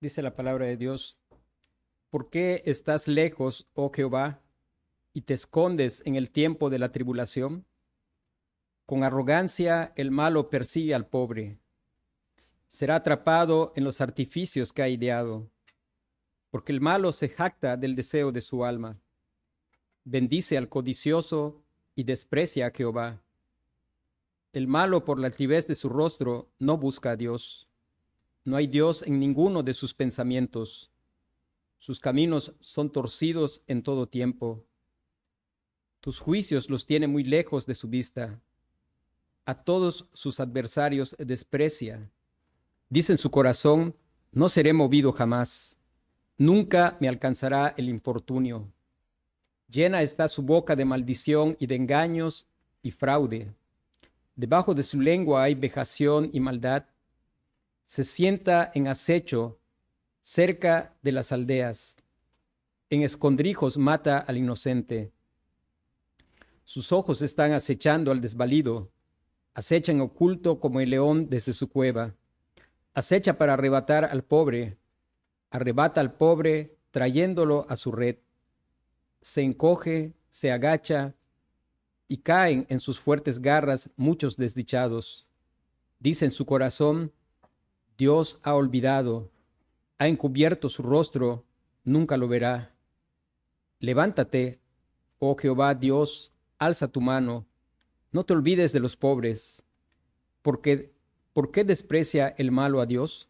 Dice la palabra de Dios, ¿por qué estás lejos, oh Jehová, y te escondes en el tiempo de la tribulación? Con arrogancia el malo persigue al pobre. Será atrapado en los artificios que ha ideado, porque el malo se jacta del deseo de su alma. Bendice al codicioso y desprecia a Jehová. El malo por la altivez de su rostro no busca a Dios. No hay Dios en ninguno de sus pensamientos. Sus caminos son torcidos en todo tiempo. Tus juicios los tiene muy lejos de su vista. A todos sus adversarios desprecia. Dice en su corazón, no seré movido jamás. Nunca me alcanzará el infortunio. Llena está su boca de maldición y de engaños y fraude. Debajo de su lengua hay vejación y maldad se sienta en acecho cerca de las aldeas. En escondrijos mata al inocente. Sus ojos están acechando al desvalido. Acecha en oculto como el león desde su cueva. Acecha para arrebatar al pobre. Arrebata al pobre trayéndolo a su red. Se encoge, se agacha y caen en sus fuertes garras muchos desdichados. Dice en su corazón, Dios ha olvidado, ha encubierto su rostro, nunca lo verá. Levántate, oh Jehová Dios, alza tu mano, no te olvides de los pobres, porque ¿por qué desprecia el malo a Dios?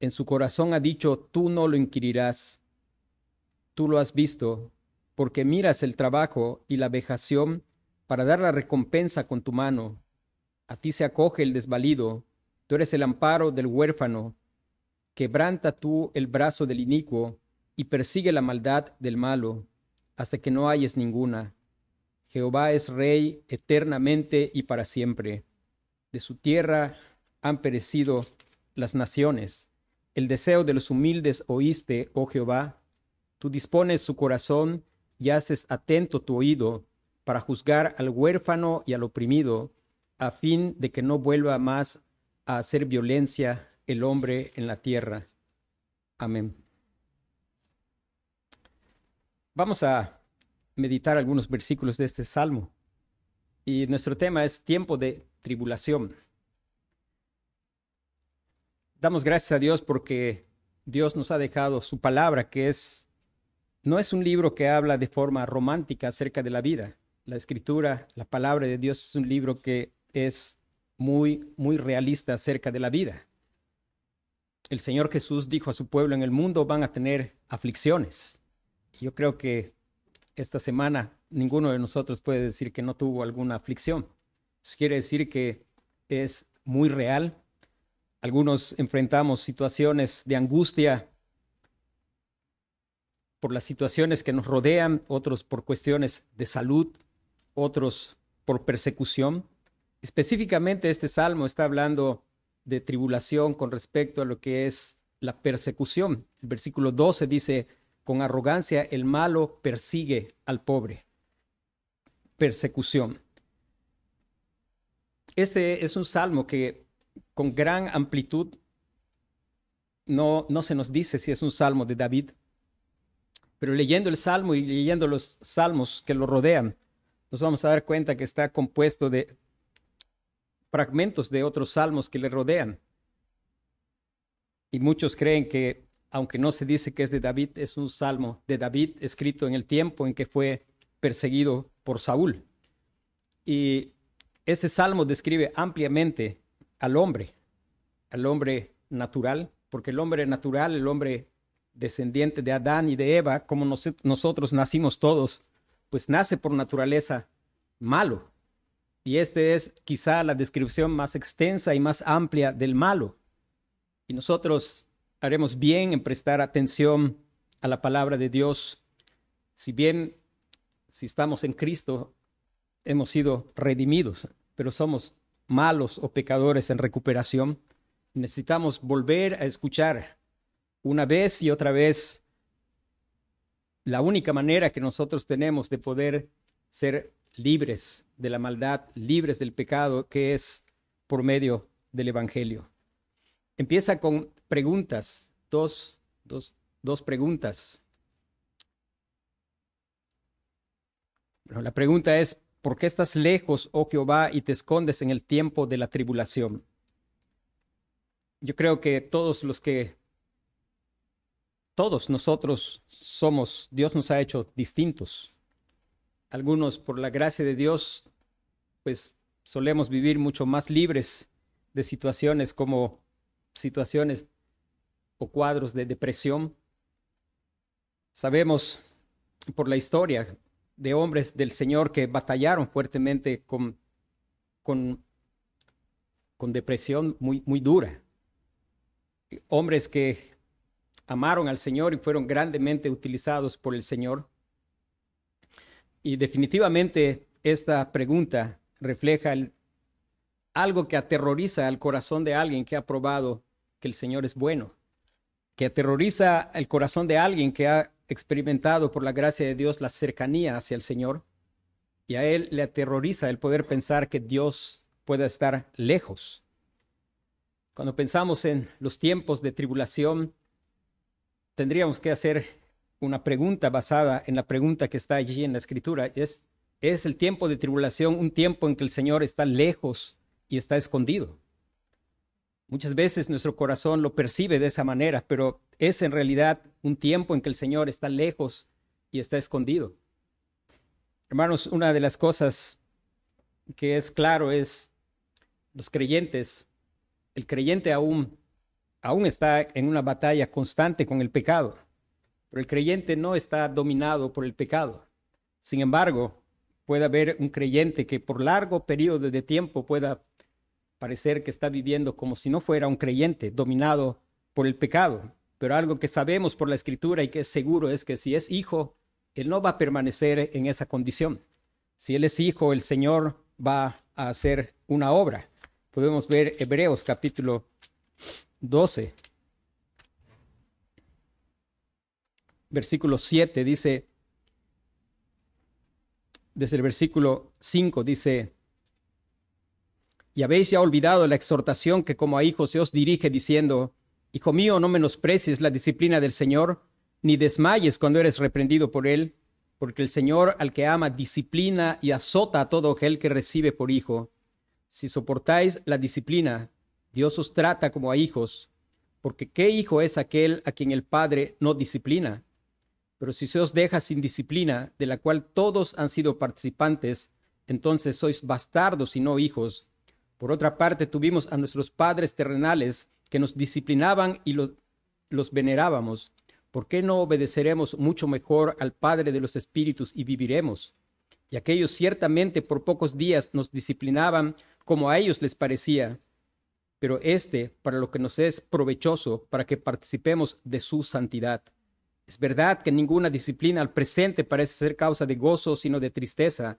En su corazón ha dicho, tú no lo inquirirás. Tú lo has visto, porque miras el trabajo y la vejación para dar la recompensa con tu mano. A ti se acoge el desvalido, Tú eres el amparo del huérfano. Quebranta tú el brazo del inicuo y persigue la maldad del malo hasta que no hayes ninguna. Jehová es rey eternamente y para siempre. De su tierra han perecido las naciones. El deseo de los humildes oíste, oh Jehová. Tú dispones su corazón y haces atento tu oído para juzgar al huérfano y al oprimido, a fin de que no vuelva más a hacer violencia el hombre en la tierra. Amén. Vamos a meditar algunos versículos de este salmo. Y nuestro tema es tiempo de tribulación. Damos gracias a Dios porque Dios nos ha dejado su palabra, que es no es un libro que habla de forma romántica acerca de la vida. La escritura, la palabra de Dios es un libro que es muy, muy realista acerca de la vida. El Señor Jesús dijo a su pueblo, en el mundo van a tener aflicciones. Yo creo que esta semana ninguno de nosotros puede decir que no tuvo alguna aflicción. Eso quiere decir que es muy real. Algunos enfrentamos situaciones de angustia por las situaciones que nos rodean, otros por cuestiones de salud, otros por persecución. Específicamente este salmo está hablando de tribulación con respecto a lo que es la persecución. El versículo 12 dice, con arrogancia el malo persigue al pobre. Persecución. Este es un salmo que con gran amplitud no, no se nos dice si es un salmo de David, pero leyendo el salmo y leyendo los salmos que lo rodean, nos vamos a dar cuenta que está compuesto de fragmentos de otros salmos que le rodean. Y muchos creen que, aunque no se dice que es de David, es un salmo de David escrito en el tiempo en que fue perseguido por Saúl. Y este salmo describe ampliamente al hombre, al hombre natural, porque el hombre natural, el hombre descendiente de Adán y de Eva, como nosotros nacimos todos, pues nace por naturaleza malo, y esta es quizá la descripción más extensa y más amplia del malo. Y nosotros haremos bien en prestar atención a la palabra de Dios. Si bien, si estamos en Cristo, hemos sido redimidos, pero somos malos o pecadores en recuperación. Necesitamos volver a escuchar una vez y otra vez la única manera que nosotros tenemos de poder ser libres de la maldad, libres del pecado, que es por medio del Evangelio. Empieza con preguntas, dos, dos, dos preguntas. Bueno, la pregunta es, ¿por qué estás lejos, oh Jehová, y te escondes en el tiempo de la tribulación? Yo creo que todos los que, todos nosotros somos, Dios nos ha hecho distintos. Algunos, por la gracia de Dios, pues solemos vivir mucho más libres de situaciones como situaciones o cuadros de depresión. Sabemos por la historia de hombres del Señor que batallaron fuertemente con, con, con depresión muy, muy dura. Hombres que amaron al Señor y fueron grandemente utilizados por el Señor. Y definitivamente esta pregunta refleja algo que aterroriza al corazón de alguien que ha probado que el Señor es bueno, que aterroriza el corazón de alguien que ha experimentado por la gracia de Dios la cercanía hacia el Señor y a él le aterroriza el poder pensar que Dios pueda estar lejos. Cuando pensamos en los tiempos de tribulación, tendríamos que hacer una pregunta basada en la pregunta que está allí en la escritura. ¿Es, ¿Es el tiempo de tribulación un tiempo en que el Señor está lejos y está escondido? Muchas veces nuestro corazón lo percibe de esa manera, pero es en realidad un tiempo en que el Señor está lejos y está escondido. Hermanos, una de las cosas que es claro es los creyentes, el creyente aún, aún está en una batalla constante con el pecado, pero el creyente no está dominado por el pecado. Sin embargo, puede haber un creyente que por largo periodo de tiempo pueda parecer que está viviendo como si no fuera un creyente, dominado por el pecado. Pero algo que sabemos por la escritura y que es seguro es que si es hijo, él no va a permanecer en esa condición. Si él es hijo, el Señor va a hacer una obra. Podemos ver Hebreos capítulo 12, versículo 7, dice, desde el versículo 5 dice, y habéis ya olvidado la exhortación que como a hijos se os dirige diciendo, Hijo mío, no menosprecies la disciplina del Señor, ni desmayes cuando eres reprendido por él, porque el Señor al que ama disciplina y azota a todo aquel que recibe por hijo. Si soportáis la disciplina, Dios os trata como a hijos, porque ¿qué hijo es aquel a quien el Padre no disciplina? Pero si se os deja sin disciplina, de la cual todos han sido participantes, entonces sois bastardos y no hijos, por otra parte, tuvimos a nuestros padres terrenales que nos disciplinaban y los, venerábamos. ¿Por qué no obedeceremos mucho mejor al Padre de los Espíritus y viviremos? Y aquellos ciertamente por pocos días nos disciplinaban como a ellos les parecía, pero este para lo que nos es provechoso, para que participemos de su santidad. Es verdad que ninguna disciplina al presente parece ser causa de gozo, sino de tristeza,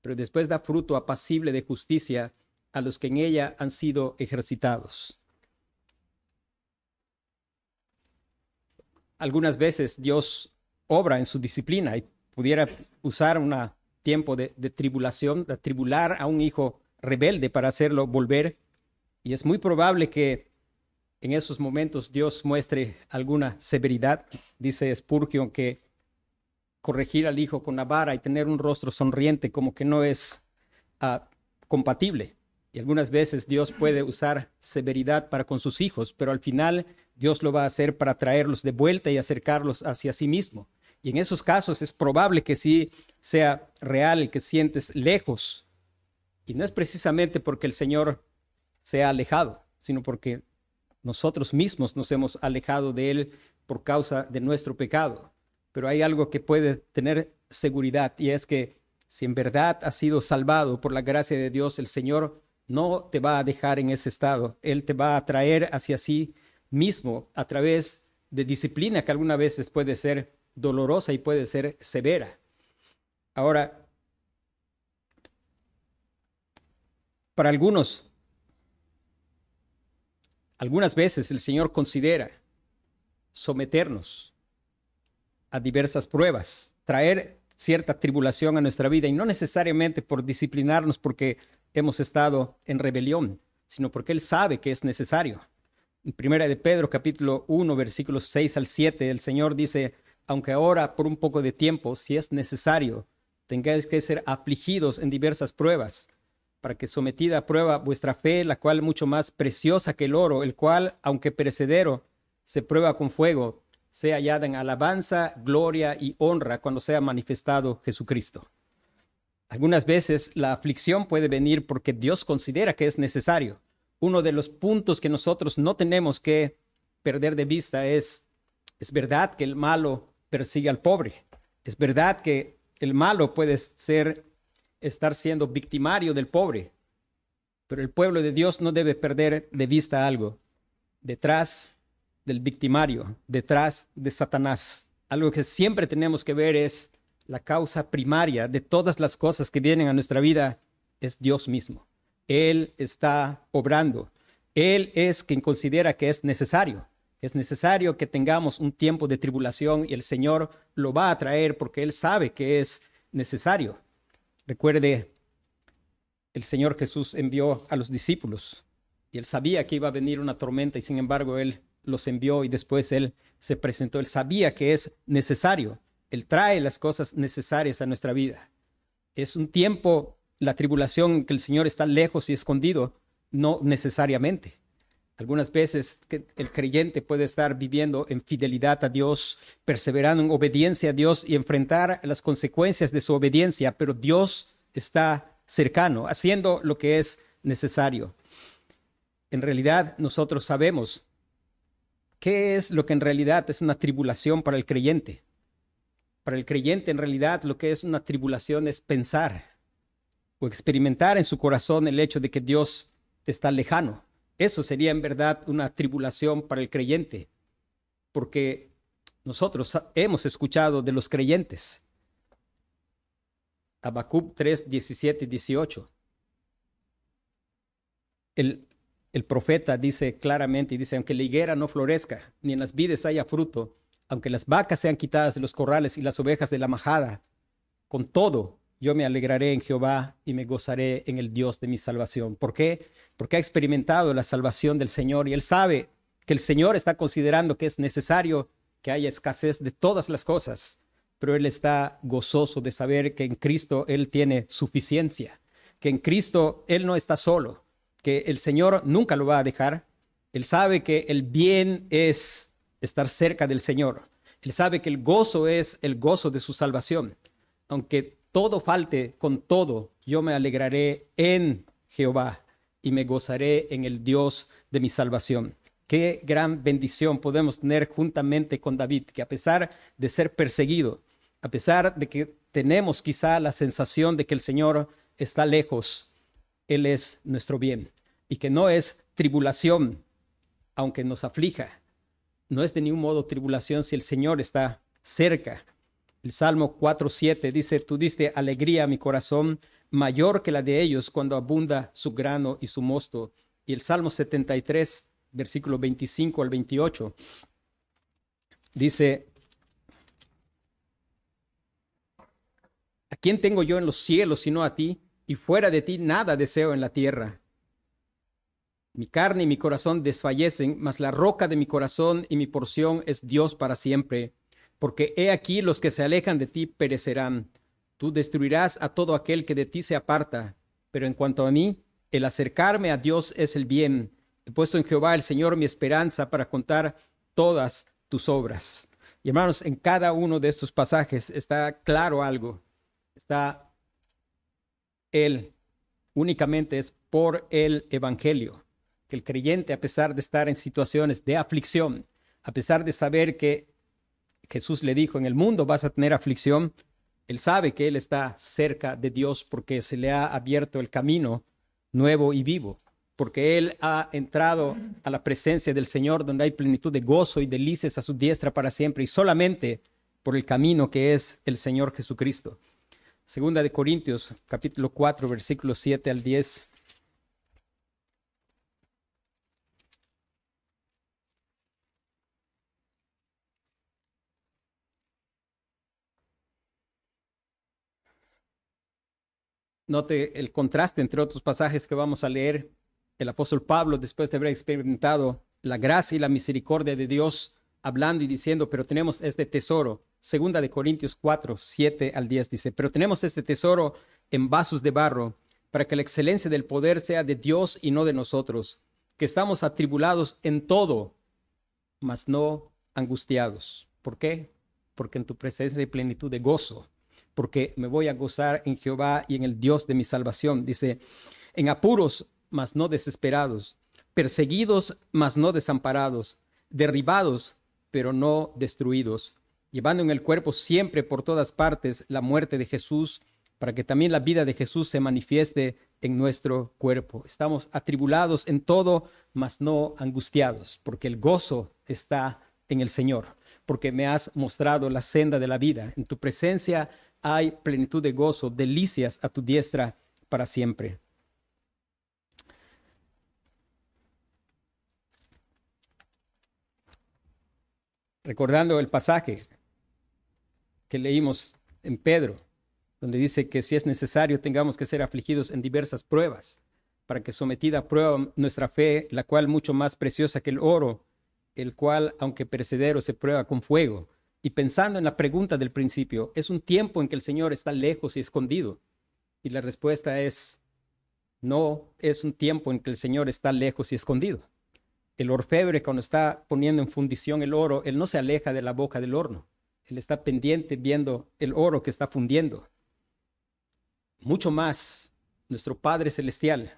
pero después da fruto apacible de justicia a los que en ella han sido ejercitados. Algunas veces Dios obra en su disciplina y pudiera usar un tiempo de, tribulación, de tribular a un hijo rebelde para hacerlo volver. Y es muy probable que en esos momentos Dios muestre alguna severidad. Dice Spurgeon que corregir al hijo con la vara y tener un rostro sonriente como que no es ah, compatible. Y algunas veces Dios puede usar severidad para con sus hijos, pero al final Dios lo va a hacer para traerlos de vuelta y acercarlos hacia sí mismo. Y en esos casos es probable que sí sea real el que sientes lejos. Y no es precisamente porque el Señor se ha alejado, sino porque nosotros mismos nos hemos alejado de Él por causa de nuestro pecado. Pero hay algo que puede tener seguridad y es que si en verdad has sido salvado por la gracia de Dios, el Señor no te va a dejar en ese estado. Él te va a traer hacia sí mismo a través de disciplina que algunas veces puede ser dolorosa y puede ser severa. Ahora, Para algunos, algunas veces el Señor considera someternos a diversas pruebas, traer cierta tribulación a nuestra vida y no necesariamente por disciplinarnos porque hemos estado en rebelión, sino porque Él sabe que es necesario. En primera de Pedro capítulo 1 versículos 6 al 7 el Señor dice, aunque ahora por un poco de tiempo, si es necesario, tengáis que ser afligidos en diversas pruebas, para que sometida a prueba vuestra fe, la cual mucho más preciosa que el oro, el cual, aunque perecedero, se prueba con fuego, sea hallada en alabanza, gloria y honra cuando sea manifestado Jesucristo. Algunas veces la aflicción puede venir porque Dios considera que es necesario. Uno de los puntos que nosotros no tenemos que perder de vista es, es verdad que el malo persigue al pobre. Es verdad que el malo puede ser estar siendo victimario del pobre, pero el pueblo de Dios no debe perder de vista algo. Detrás del victimario, detrás de Satanás, algo que siempre tenemos que ver es la causa primaria de todas las cosas que vienen a nuestra vida es Dios mismo. Él está obrando. Él es quien considera que es necesario. Es necesario que tengamos un tiempo de tribulación y el Señor lo va a traer porque Él sabe que es necesario. Recuerde, el Señor Jesús envió a los discípulos y Él sabía que iba a venir una tormenta y sin embargo Él los envió y después Él se presentó. Él sabía que es necesario. Él trae las cosas necesarias a nuestra vida. Es un tiempo, la tribulación, que el Señor está lejos y escondido, no necesariamente. Algunas veces el creyente puede estar viviendo en fidelidad a Dios, perseverando en obediencia a Dios y enfrentar las consecuencias de su obediencia, pero Dios está cercano, haciendo lo que es necesario. En realidad nosotros sabemos qué es lo que en realidad es una tribulación para el creyente. Para el creyente en realidad lo que es una tribulación es pensar o experimentar en su corazón el hecho de que Dios está lejano eso sería en verdad una tribulación para el creyente, porque nosotros hemos escuchado de los creyentes. Habacuc 3, 17 y 18. El, el profeta dice claramente, y dice, aunque la higuera no florezca, ni en las vides haya fruto, aunque las vacas sean quitadas de los corrales y las ovejas de la majada, con todo yo me alegraré en Jehová y me gozaré en el Dios de mi salvación. ¿Por qué? Porque ha experimentado la salvación del Señor y él sabe que el Señor está considerando que es necesario que haya escasez de todas las cosas, pero él está gozoso de saber que en Cristo él tiene suficiencia, que en Cristo él no está solo, que el Señor nunca lo va a dejar. Él sabe que el bien es estar cerca del Señor. Él sabe que el gozo es el gozo de su salvación. Aunque todo falte, con todo, yo me alegraré en Jehová y me gozaré en el Dios de mi salvación. Qué gran bendición podemos tener juntamente con David, que a pesar de ser perseguido, a pesar de que tenemos quizá la sensación de que el Señor está lejos, Él es nuestro bien y que no es tribulación, aunque nos aflija. No es de ningún modo tribulación si el Señor está cerca, el Salmo 4.7 dice, tú diste alegría a mi corazón mayor que la de ellos cuando abunda su grano y su mosto. Y el Salmo 73, versículo 25 al 28, dice, ¿a quién tengo yo en los cielos sino a ti? Y fuera de ti nada deseo en la tierra. Mi carne y mi corazón desfallecen, mas la roca de mi corazón y mi porción es Dios para siempre porque he aquí los que se alejan de ti perecerán. Tú destruirás a todo aquel que de ti se aparta. Pero en cuanto a mí, el acercarme a Dios es el bien. He puesto en Jehová el Señor mi esperanza para contar todas tus obras. Y hermanos, en cada uno de estos pasajes está claro algo. Está Él, únicamente es por el Evangelio, que el creyente, a pesar de estar en situaciones de aflicción, a pesar de saber que Jesús le dijo, en el mundo vas a tener aflicción. Él sabe que él está cerca de Dios porque se le ha abierto el camino nuevo y vivo, porque él ha entrado a la presencia del Señor donde hay plenitud de gozo y delicias a su diestra para siempre y solamente por el camino que es el Señor Jesucristo. Segunda de Corintios, capítulo 4, versículos 7 al 10. Note el contraste entre otros pasajes que vamos a leer. El apóstol Pablo, después de haber experimentado la gracia y la misericordia de Dios, hablando y diciendo, pero tenemos este tesoro. Segunda de Corintios 4, 7 al 10 dice, pero tenemos este tesoro en vasos de barro, para que la excelencia del poder sea de Dios y no de nosotros, que estamos atribulados en todo, mas no angustiados. ¿Por qué? Porque en tu presencia hay plenitud de gozo, porque me voy a gozar en Jehová y en el Dios de mi salvación. Dice, en apuros, mas no desesperados, perseguidos, mas no desamparados, derribados, pero no destruidos, llevando en el cuerpo siempre por todas partes la muerte de Jesús, para que también la vida de Jesús se manifieste en nuestro cuerpo. Estamos atribulados en todo, mas no angustiados, porque el gozo está en el Señor, porque me has mostrado la senda de la vida. En tu presencia hay plenitud de gozo, delicias a tu diestra para siempre. recordando el pasaje que leímos en Pedro, donde dice que si es necesario tengamos que ser afligidos en diversas pruebas, para que sometida a prueba nuestra fe, la cual mucho más preciosa que el oro, el cual, aunque perecedero, se prueba con fuego. Y pensando en la pregunta del principio, ¿es un tiempo en que el Señor está lejos y escondido? Y la respuesta es, no es un tiempo en que el Señor está lejos y escondido el orfebre cuando está poniendo en fundición el oro, él no se aleja de la boca del horno. Él está pendiente viendo el oro que está fundiendo. Mucho más, nuestro Padre Celestial,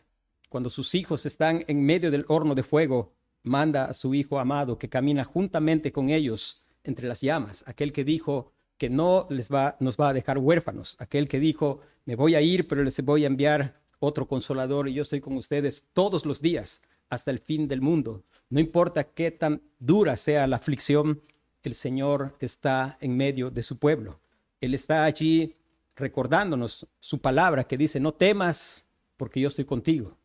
cuando sus hijos están en medio del horno de fuego, manda a su Hijo amado que camina juntamente con ellos entre las llamas, aquel que dijo que no les va, nos va a dejar huérfanos, aquel que dijo, me voy a ir, pero les voy a enviar otro consolador y yo estoy con ustedes todos los días hasta el fin del mundo. No importa qué tan dura sea la aflicción, el Señor está en medio de su pueblo. Él está allí recordándonos su palabra que dice, no temas porque yo estoy contigo.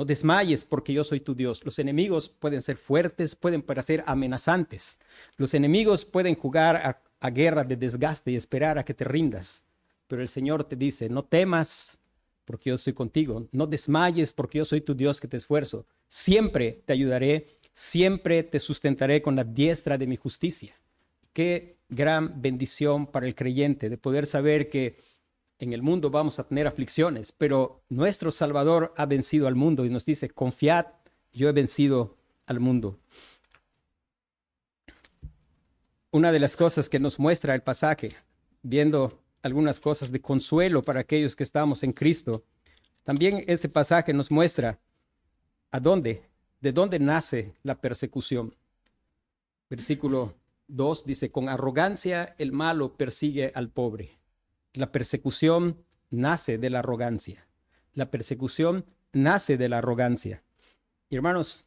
No desmayes porque yo soy tu Dios. Los enemigos pueden ser fuertes, pueden parecer amenazantes. Los enemigos pueden jugar a, guerra de desgaste y esperar a que te rindas. Pero el Señor te dice, no temas porque yo estoy contigo. No desmayes porque yo soy tu Dios que te esfuerzo. Siempre te ayudaré, siempre te sustentaré con la diestra de mi justicia. Qué gran bendición para el creyente de poder saber que en el mundo vamos a tener aflicciones, pero nuestro Salvador ha vencido al mundo y nos dice, confiad, yo he vencido al mundo. Una de las cosas que nos muestra el pasaje, viendo algunas cosas de consuelo para aquellos que estamos en Cristo, también este pasaje nos muestra ¿A dónde? ¿De dónde nace la persecución? Versículo 2 dice, con arrogancia el malo persigue al pobre. La persecución nace de la arrogancia. La persecución nace de la arrogancia. Hermanos,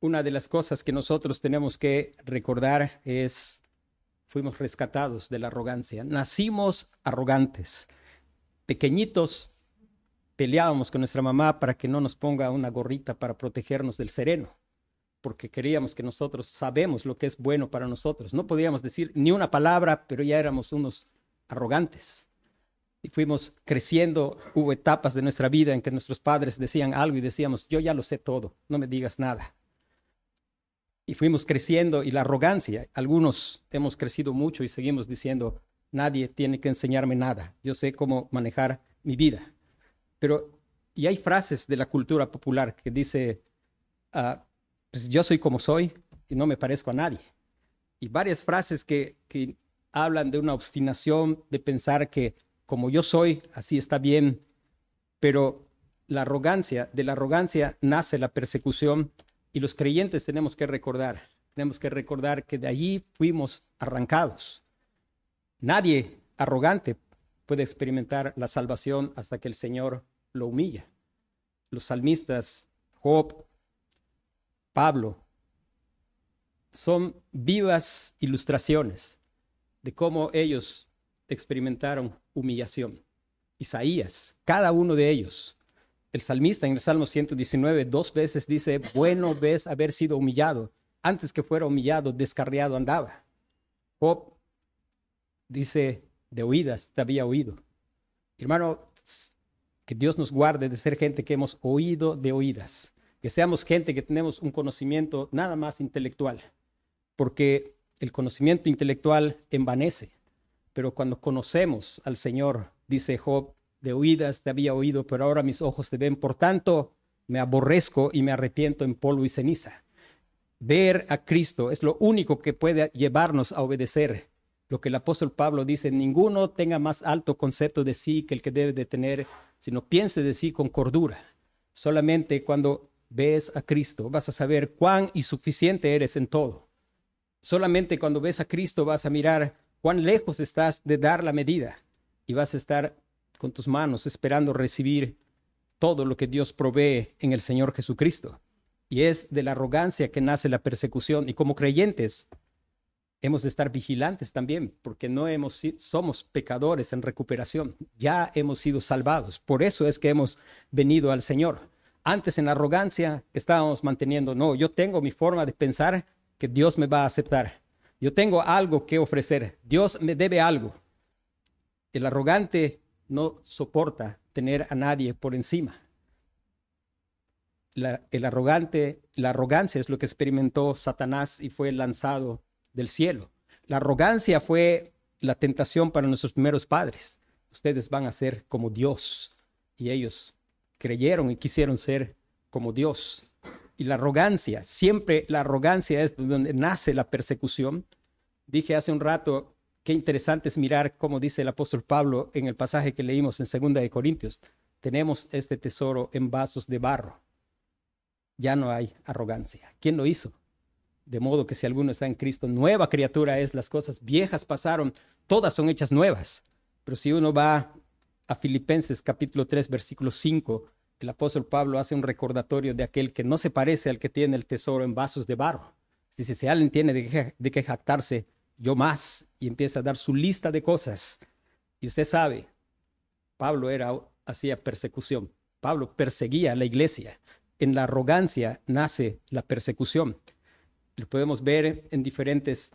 una de las cosas que nosotros tenemos que recordar es, fuimos rescatados de la arrogancia. Nacimos arrogantes, pequeñitos peleábamos con nuestra mamá para que no nos ponga una gorrita para protegernos del sereno, porque queríamos que nosotros sabemos lo que es bueno para nosotros. No podíamos decir ni una palabra, pero ya éramos unos arrogantes. Y fuimos creciendo, hubo etapas de nuestra vida en que nuestros padres decían algo y decíamos, yo ya lo sé todo, no me digas nada. Y fuimos creciendo y la arrogancia, algunos hemos crecido mucho y seguimos diciendo, nadie tiene que enseñarme nada, yo sé cómo manejar mi vida. Pero, y hay frases de la cultura popular que dice, ah, pues yo soy como soy y no me parezco a nadie. Y varias frases que, que hablan de una obstinación de pensar que como yo soy, así está bien, pero la arrogancia, de la arrogancia nace la persecución y los creyentes tenemos que recordar, tenemos que recordar que de allí fuimos arrancados. Nadie arrogante puede experimentar la salvación hasta que el Señor lo humilla. Los salmistas, Job, Pablo, son vivas ilustraciones de cómo ellos experimentaron humillación. Isaías, cada uno de ellos. El salmista en el Salmo 119 dos veces dice, bueno ves haber sido humillado. Antes que fuera humillado, descarriado andaba. Job dice, de oídas te había oído. Hermano, Que Dios nos guarde de ser gente que hemos oído de oídas, que seamos gente que tenemos un conocimiento nada más intelectual, porque el conocimiento intelectual envanece, pero cuando conocemos al Señor, dice Job, de oídas te había oído, pero ahora mis ojos te ven, por tanto me aborrezco y me arrepiento en polvo y ceniza. Ver a Cristo es lo único que puede llevarnos a obedecer. Lo que el apóstol Pablo dice, ninguno tenga más alto concepto de sí que el que debe de tener, sino piense de sí con cordura. Solamente cuando ves a Cristo vas a saber cuán insuficiente eres en todo. Solamente cuando ves a Cristo vas a mirar cuán lejos estás de dar la medida y vas a estar con tus manos esperando recibir todo lo que Dios provee en el Señor Jesucristo. Y es de la arrogancia que nace la persecución. Y como creyentes hemos de estar vigilantes también, porque no hemos, somos pecadores en recuperación. Ya hemos sido salvados. Por eso es que hemos venido al Señor. Antes en la arrogancia estábamos manteniendo, no, yo tengo mi forma de pensar que Dios me va a aceptar. Yo tengo algo que ofrecer. Dios me debe algo. El arrogante no soporta tener a nadie por encima. La, el arrogante, la arrogancia es lo que experimentó Satanás y fue lanzado del cielo. La arrogancia fue la tentación para nuestros primeros padres. Ustedes van a ser como Dios. Y ellos creyeron y quisieron ser como Dios. Y la arrogancia, siempre la arrogancia es donde nace la persecución. Dije hace un rato, qué interesante es mirar cómo dice el apóstol Pablo en el pasaje que leímos en Segunda de Corintios. Tenemos este tesoro en vasos de barro. Ya no hay arrogancia. ¿Quién lo hizo? De modo que si alguno está en Cristo, nueva criatura es, las cosas viejas pasaron, todas son hechas nuevas. Pero si uno va a Filipenses capítulo 3, versículo 5, el apóstol Pablo hace un recordatorio de aquel que no se parece al que tiene el tesoro en vasos de barro. Si, si alguien tiene de qué jactarse, yo más, y empieza a dar su lista de cosas. Y usted sabe, Pablo era, hacía persecución. Pablo perseguía a la iglesia. En la arrogancia nace la persecución. Lo podemos ver en diferentes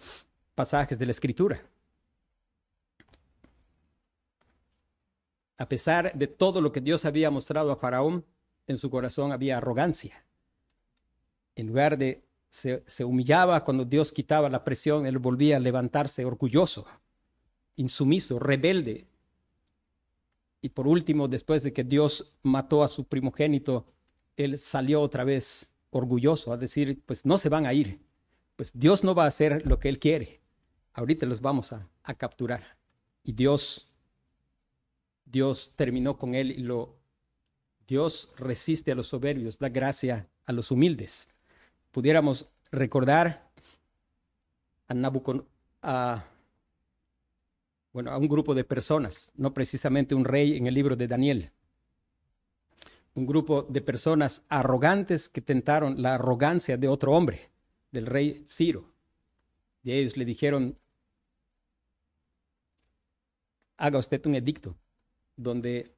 pasajes de la escritura. A pesar de todo lo que Dios había mostrado a Faraón, en su corazón había arrogancia. En lugar de se, humillaba cuando Dios quitaba la presión, él volvía a levantarse orgulloso, insumiso, rebelde. Y por último, después de que Dios mató a su primogénito, él salió otra vez orgulloso a decir, pues no se van a ir, pues Dios no va a hacer lo que él quiere. Ahorita los vamos a, a capturar. Y Dios, Dios terminó con él y lo, Dios resiste a los soberbios, da gracia a los humildes pudiéramos recordar a Nabucon, a, bueno, a un grupo de personas, no precisamente un rey en el libro de Daniel. Un grupo de personas arrogantes que tentaron la arrogancia de otro hombre, del rey Ciro. Y ellos le dijeron, haga usted un edicto donde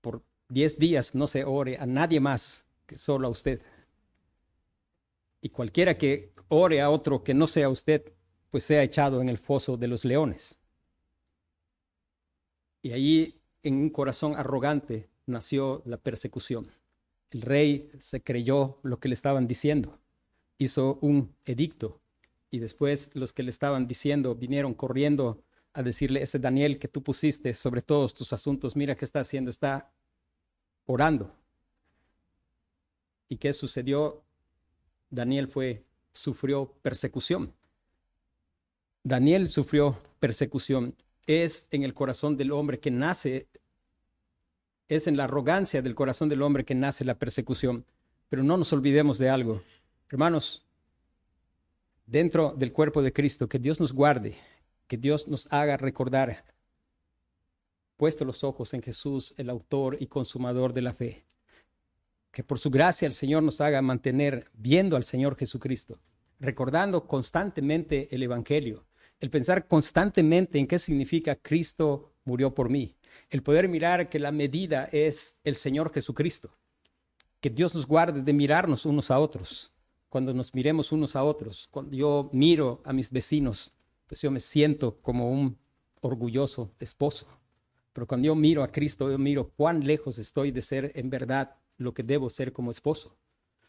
por diez días no se ore a nadie más que solo a usted y cualquiera que ore a otro que no sea usted, pues sea echado en el foso de los leones. Y allí, en un corazón arrogante, nació la persecución. El rey se creyó lo que le estaban diciendo, hizo un edicto y después los que le estaban diciendo vinieron corriendo a decirle, ese Daniel que tú pusiste sobre todos tus asuntos, mira qué está haciendo, está orando. ¿Y qué sucedió? Daniel fue, sufrió persecución. Daniel sufrió persecución. Es en el corazón del hombre que nace, es en la arrogancia del corazón del hombre que nace la persecución. Pero no nos olvidemos de algo. Hermanos, dentro del cuerpo de Cristo, que Dios nos guarde, que Dios nos haga recordar, puesto los ojos en Jesús, el autor y consumador de la fe. Que por su gracia el Señor nos haga mantener viendo al Señor Jesucristo, recordando constantemente el Evangelio, el pensar constantemente en qué significa Cristo murió por mí, el poder mirar que la medida es el Señor Jesucristo, que Dios nos guarde de mirarnos unos a otros, cuando nos miremos unos a otros, cuando yo miro a mis vecinos, pues yo me siento como un orgulloso esposo, Pero cuando yo miro a Cristo, yo miro cuán lejos estoy de ser en verdad lo que debo ser como esposo.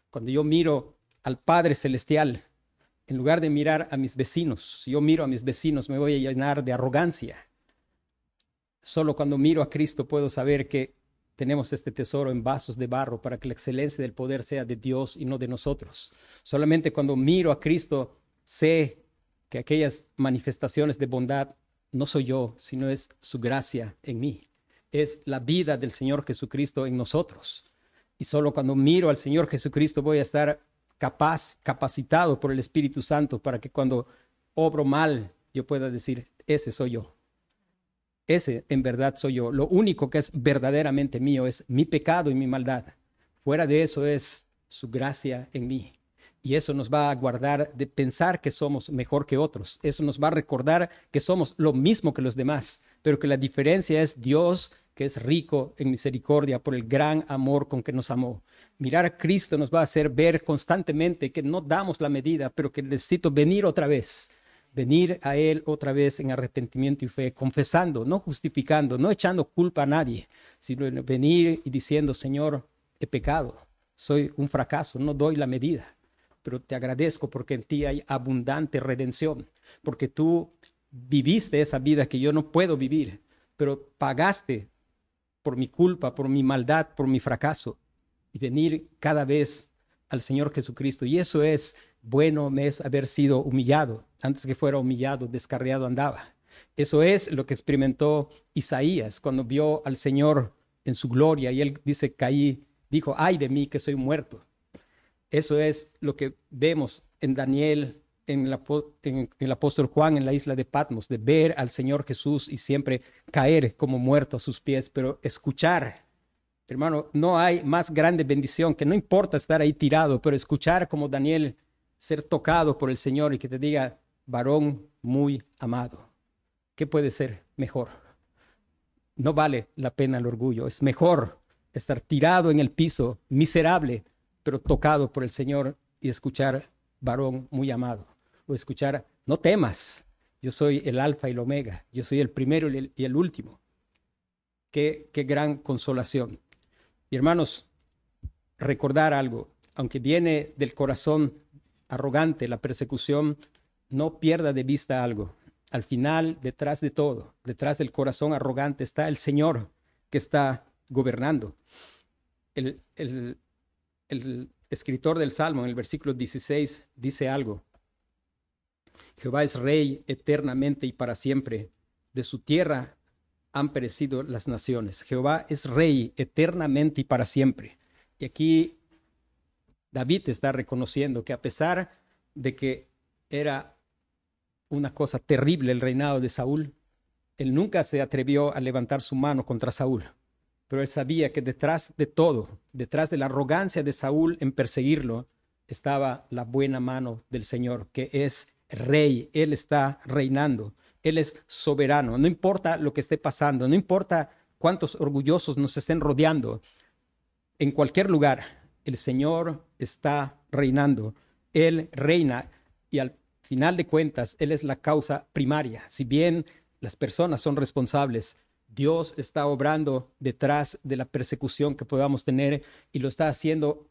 Cuando yo miro al Padre Celestial, en lugar de mirar a mis vecinos, yo miro a mis vecinos, me voy a llenar de arrogancia. Solo cuando miro a Cristo puedo saber que tenemos este tesoro en vasos de barro para que la excelencia del poder sea de Dios y no de nosotros. Solamente cuando miro a Cristo sé que aquellas manifestaciones de bondad no soy yo, sino es su gracia en mí. Es la vida del Señor Jesucristo en nosotros. Y solo cuando miro al Señor Jesucristo voy a estar capaz, capacitado por el Espíritu Santo para que cuando obro mal yo pueda decir, ese soy yo. Ese en verdad soy yo. Lo único que es verdaderamente mío es mi pecado y mi maldad. Fuera de eso es su gracia en mí. Y eso nos va a guardar de pensar que somos mejor que otros. Eso nos va a recordar que somos lo mismo que los demás, pero que la diferencia es Dios que es rico en misericordia por el gran amor con que nos amó. Mirar a Cristo nos va a hacer ver constantemente que no damos la medida, pero que necesito venir otra vez venir a Él otra vez en arrepentimiento y fe, confesando, no justificando, no echando culpa a nadie, sino venir y diciendo, Señor, he pecado, soy un fracaso, no doy la medida, pero te agradezco porque en ti hay abundante redención, porque tú viviste esa vida que yo no puedo vivir, pero pagaste por mi culpa, por mi maldad, por mi fracaso, y venir cada vez al Señor Jesucristo. Y eso es bueno, me es haber sido humillado antes que fuera humillado, descarriado andaba. Eso es lo que experimentó Isaías cuando vio al Señor en su gloria y él dice, caí, dijo, ay de mí que soy muerto. Eso es lo que vemos en Daniel, en el, apóstol Juan en la isla de Patmos, de ver al Señor Jesús y siempre caer como muerto a sus pies, pero escuchar. Hermano, no hay más grande bendición que no importa estar ahí tirado, pero escuchar como Daniel ser tocado por el Señor y que te diga, varón muy amado. ¿Qué puede ser mejor? No vale la pena el orgullo. Es mejor estar tirado en el piso, miserable, pero tocado por el Señor y escuchar, varón muy amado. O escuchar, no temas, yo soy el alfa y el omega, yo soy el primero y el, último. Qué, qué gran consolación. Y hermanos, recordar algo, aunque viene del corazón arrogante la persecución, no pierda de vista algo. Al final, detrás de todo, detrás del corazón arrogante está el Señor que está gobernando. El, el, el escritor del Salmo en el versículo 16 dice algo. Jehová es rey eternamente y para siempre. De su tierra han perecido las naciones. Jehová es rey eternamente y para siempre. Y aquí David está reconociendo que a pesar de que era una cosa terrible el reinado de Saúl. Él nunca se atrevió a levantar su mano contra Saúl, pero él sabía que detrás de todo, detrás de la arrogancia de Saúl en perseguirlo, estaba la buena mano del Señor, que es rey, Él está reinando, Él es soberano, no importa lo que esté pasando, no importa cuántos orgullosos nos estén rodeando, en cualquier lugar, el Señor está reinando, Él reina y al final de cuentas, Él es la causa primaria. Si bien las personas son responsables, Dios está obrando detrás de la persecución que podamos tener y lo está haciendo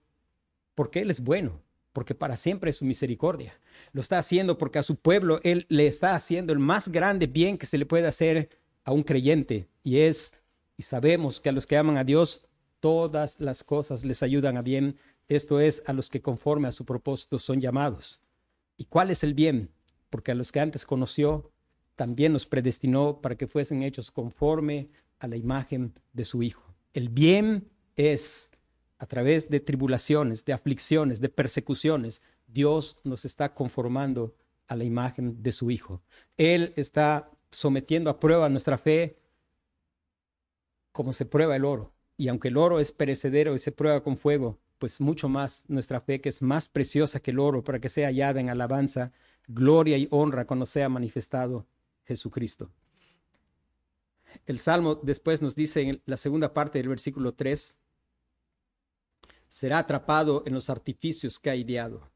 porque Él es bueno, porque para siempre es su misericordia. Lo está haciendo porque a su pueblo Él le está haciendo el más grande bien que se le puede hacer a un creyente y es, y sabemos que a los que aman a Dios, todas las cosas les ayudan a bien. Esto es a los que conforme a su propósito son llamados. ¿Y cuál es el bien? Porque a los que antes conoció, también los predestinó para que fuesen hechos conforme a la imagen de su Hijo. El bien es a través de tribulaciones, de aflicciones, de persecuciones, Dios nos está conformando a la imagen de su Hijo. Él está sometiendo a prueba nuestra fe como se prueba el oro. Y aunque el oro es perecedero y se prueba con fuego, pues mucho más nuestra fe, que es más preciosa que el oro, para que sea hallada en alabanza, gloria y honra cuando sea manifestado Jesucristo. El Salmo después nos dice en la segunda parte del versículo 3, será atrapado en los artificios que ha ideado.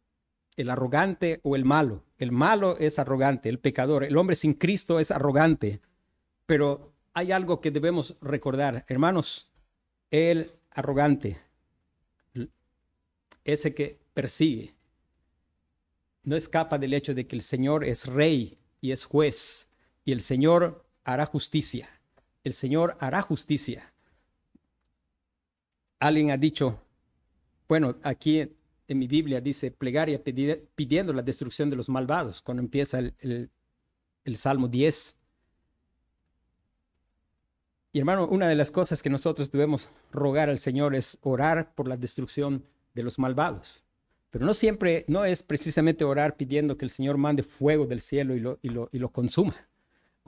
El arrogante o el malo. El malo es arrogante, el pecador. El hombre sin Cristo es arrogante. Pero hay algo que debemos recordar, hermanos, el arrogante, ese que persigue, no escapa del hecho de que el Señor es rey y es juez, y el Señor hará justicia. El Señor hará justicia. Alguien ha dicho, bueno, aquí en mi Biblia dice plegaria pidiendo la destrucción de los malvados, cuando empieza el, el Salmo 10. Y hermano, una de las cosas que nosotros debemos rogar al Señor es orar por la destrucción de los malvados. Pero no siempre, no es precisamente orar pidiendo que el Señor mande fuego del cielo y lo, y lo, y lo consuma.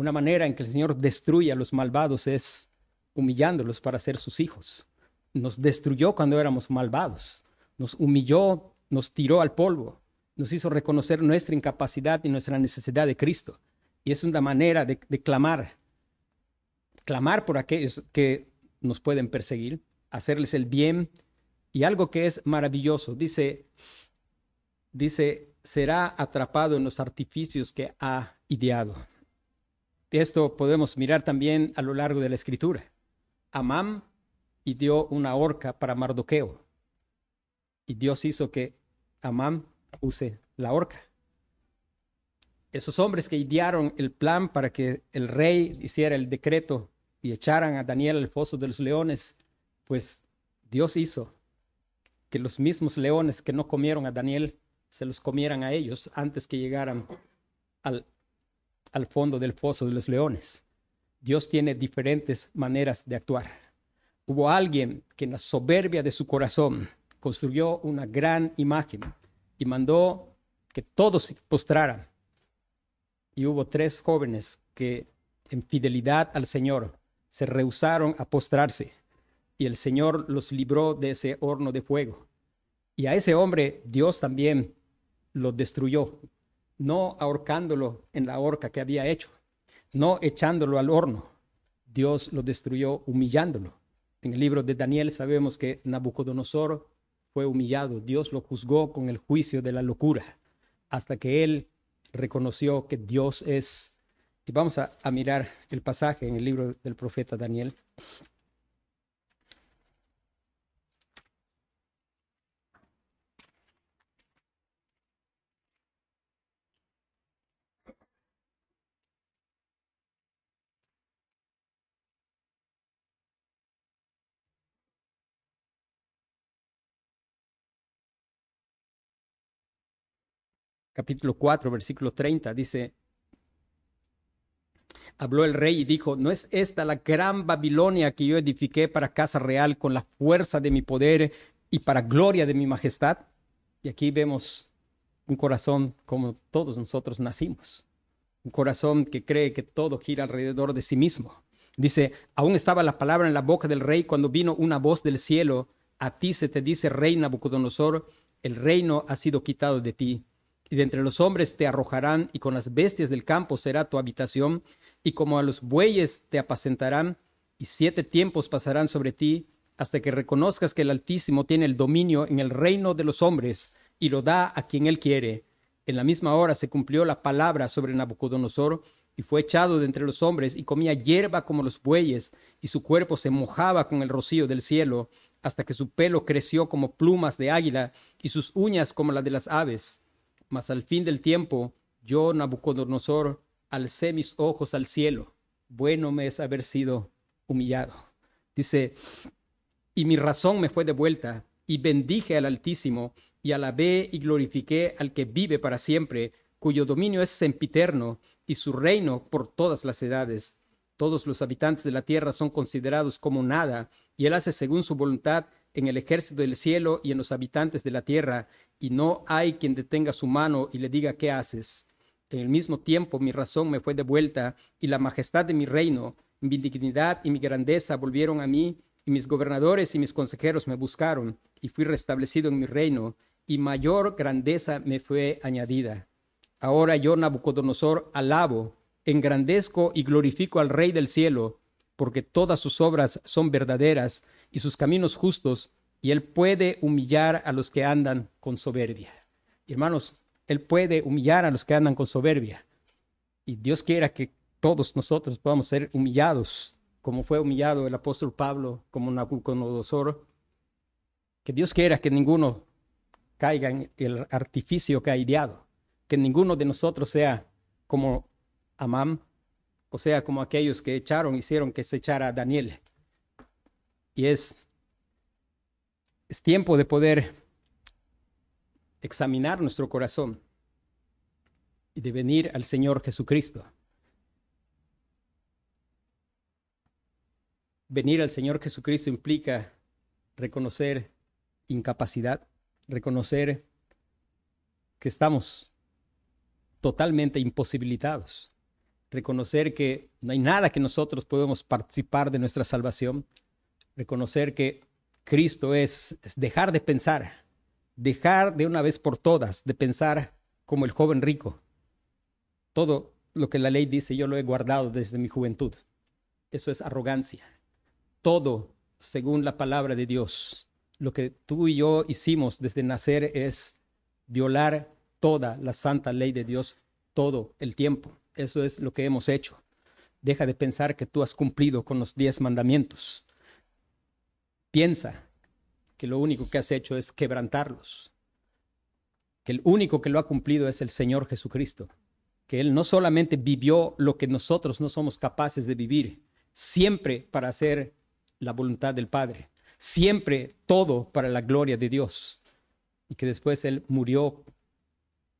Una manera en que el Señor destruye a los malvados es humillándolos para ser sus hijos. Nos destruyó cuando éramos malvados. Nos humilló, nos tiró al polvo. Nos hizo reconocer nuestra incapacidad y nuestra necesidad de Cristo. Y es una manera de, de clamar. Clamar por aquellos que nos pueden perseguir, hacerles el bien y algo que es maravilloso, dice, dice, será atrapado en los artificios que ha ideado. Esto podemos mirar también a lo largo de la escritura. Amán ideó una horca para Mardoqueo. Y Dios hizo que Amán use la horca. Esos hombres que idearon el plan para que el rey hiciera el decreto y echaran a Daniel al foso de los leones, pues Dios hizo que los mismos leones que no comieron a Daniel se los comieran a ellos antes que llegaran al, al fondo del foso de los leones. Dios tiene diferentes maneras de actuar. Hubo alguien que en la soberbia de su corazón construyó una gran imagen y mandó que todos se postraran. Y hubo tres jóvenes que en fidelidad al Señor se rehusaron a postrarse y el Señor los libró de ese horno de fuego. Y a ese hombre Dios también lo destruyó, no ahorcándolo en la horca que había hecho, no echándolo al horno. Dios lo destruyó humillándolo. En el libro de Daniel sabemos que Nabucodonosor fue humillado, Dios lo juzgó con el juicio de la locura, hasta que él reconoció que Dios es. Y vamos a, a mirar el pasaje en el libro del profeta Daniel. Capítulo 4, versículo 30, dice, habló el rey y dijo, ¿no es esta la gran Babilonia que yo edifiqué para casa real con la fuerza de mi poder y para gloria de mi majestad? Y aquí vemos un corazón como todos nosotros nacimos, un corazón que cree que todo gira alrededor de sí mismo. Dice, aún estaba la palabra en la boca del rey cuando vino una voz del cielo, a ti se te dice, rey Nabucodonosor, el reino ha sido quitado de ti y de entre los hombres te arrojarán, y con las bestias del campo será tu habitación, y como a los bueyes te apacentarán, y siete tiempos pasarán sobre ti, hasta que reconozcas que el Altísimo tiene el dominio en el reino de los hombres, y lo da a quien él quiere. En la misma hora se cumplió la palabra sobre Nabucodonosor, y fue echado de entre los hombres, y comía hierba como los bueyes, y su cuerpo se mojaba con el rocío del cielo, hasta que su pelo creció como plumas de águila, y sus uñas como la de las aves mas al fin del tiempo, yo, Nabucodonosor, alcé mis ojos al cielo. Bueno me es haber sido humillado. Dice, y mi razón me fue devuelta, y bendije al Altísimo, y alabé y glorifiqué al que vive para siempre, cuyo dominio es sempiterno, y su reino por todas las edades. Todos los habitantes de la tierra son considerados como nada, y él hace según su voluntad en el ejército del cielo y en los habitantes de la tierra, y no hay quien detenga su mano y le diga qué haces. En el mismo tiempo mi razón me fue devuelta, y la majestad de mi reino, mi dignidad y mi grandeza volvieron a mí, y mis gobernadores y mis consejeros me buscaron, y fui restablecido en mi reino, y mayor grandeza me fue añadida. Ahora yo, Nabucodonosor, alabo, engrandezco y glorifico al Rey del cielo, porque todas sus obras son verdaderas, y sus caminos justos, y Él puede humillar a los que andan con soberbia. Hermanos, Él puede humillar a los que andan con soberbia. Y Dios quiera que todos nosotros podamos ser humillados, como fue humillado el apóstol Pablo, como Nabucodonosor. Que Dios quiera que ninguno caiga en el artificio que ha ideado, que ninguno de nosotros sea como Amán, o sea, como aquellos que echaron, hicieron que se echara a Daniel. Y es, es tiempo de poder examinar nuestro corazón y de venir al Señor Jesucristo. Venir al Señor Jesucristo implica reconocer incapacidad, reconocer que estamos totalmente imposibilitados, reconocer que no hay nada que nosotros podemos participar de nuestra salvación, reconocer que Cristo es, dejar de pensar, dejar de una vez por todas de pensar como el joven rico. Todo lo que la ley dice yo lo he guardado desde mi juventud. Eso es arrogancia todo según la palabra de Dios. Lo que tú y yo hicimos desde nacer es violar toda la santa ley de Dios todo el tiempo. Eso es lo que hemos hecho. Deja de pensar que tú has cumplido con los diez mandamientos. Piensa que lo único que has hecho es quebrantarlos. Que el único que lo ha cumplido es el Señor Jesucristo. Que Él no solamente vivió lo que nosotros no somos capaces de vivir, siempre para hacer la voluntad del Padre, siempre todo para la gloria de Dios. Y que después Él murió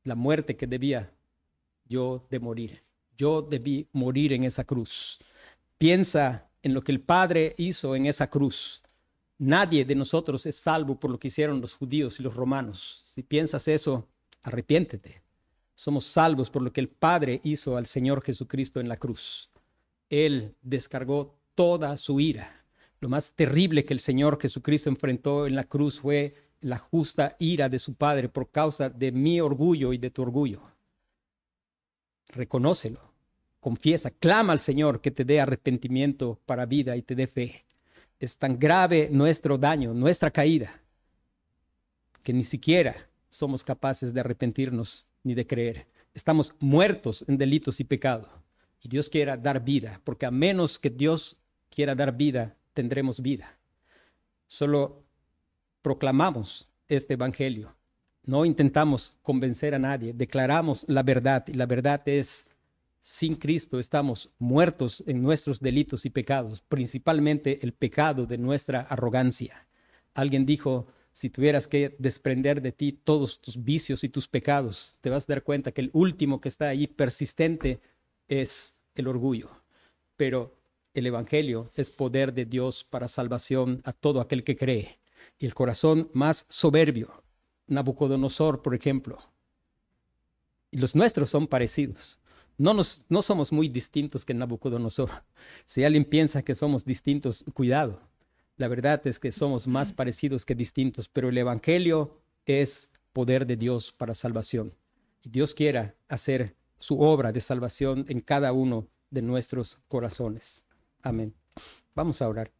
la muerte que debía yo de morir. Yo debí morir en esa cruz. Piensa en lo que el Padre hizo en esa cruz. Nadie de nosotros es salvo por lo que hicieron los judíos y los romanos. Si piensas eso, arrepiéntete. Somos salvos por lo que el Padre hizo al Señor Jesucristo en la cruz. Él descargó toda su ira lo más terrible que el Señor Jesucristo enfrentó en la cruz fue la justa ira de su Padre por causa de mi orgullo y de tu orgullo. Reconócelo, confiesa, clama al Señor que te dé arrepentimiento para vida y te dé fe. Es tan grave nuestro daño, nuestra caída, que ni siquiera somos capaces de arrepentirnos ni de creer. Estamos muertos en delitos y pecado. Y Dios quiera dar vida, porque a menos que Dios quiera dar vida, tendremos vida. Solo proclamamos este Evangelio. No intentamos convencer a nadie, declaramos la verdad y la verdad es, sin Cristo estamos muertos en nuestros delitos y pecados, principalmente el pecado de nuestra arrogancia. Alguien dijo, si tuvieras que desprender de ti todos tus vicios y tus pecados, te vas a dar cuenta que el último que está ahí persistente es el orgullo. Pero el Evangelio es poder de Dios para salvación a todo aquel que cree. Y el corazón más soberbio, Nabucodonosor, por ejemplo, y los nuestros son parecidos. No, nos, no somos muy distintos que Nabucodonosor. Si alguien piensa que somos distintos, cuidado. La verdad es que somos más parecidos que distintos, pero el Evangelio es poder de Dios para salvación. Y Dios quiera hacer su obra de salvación en cada uno de nuestros corazones. Amén. Vamos a orar.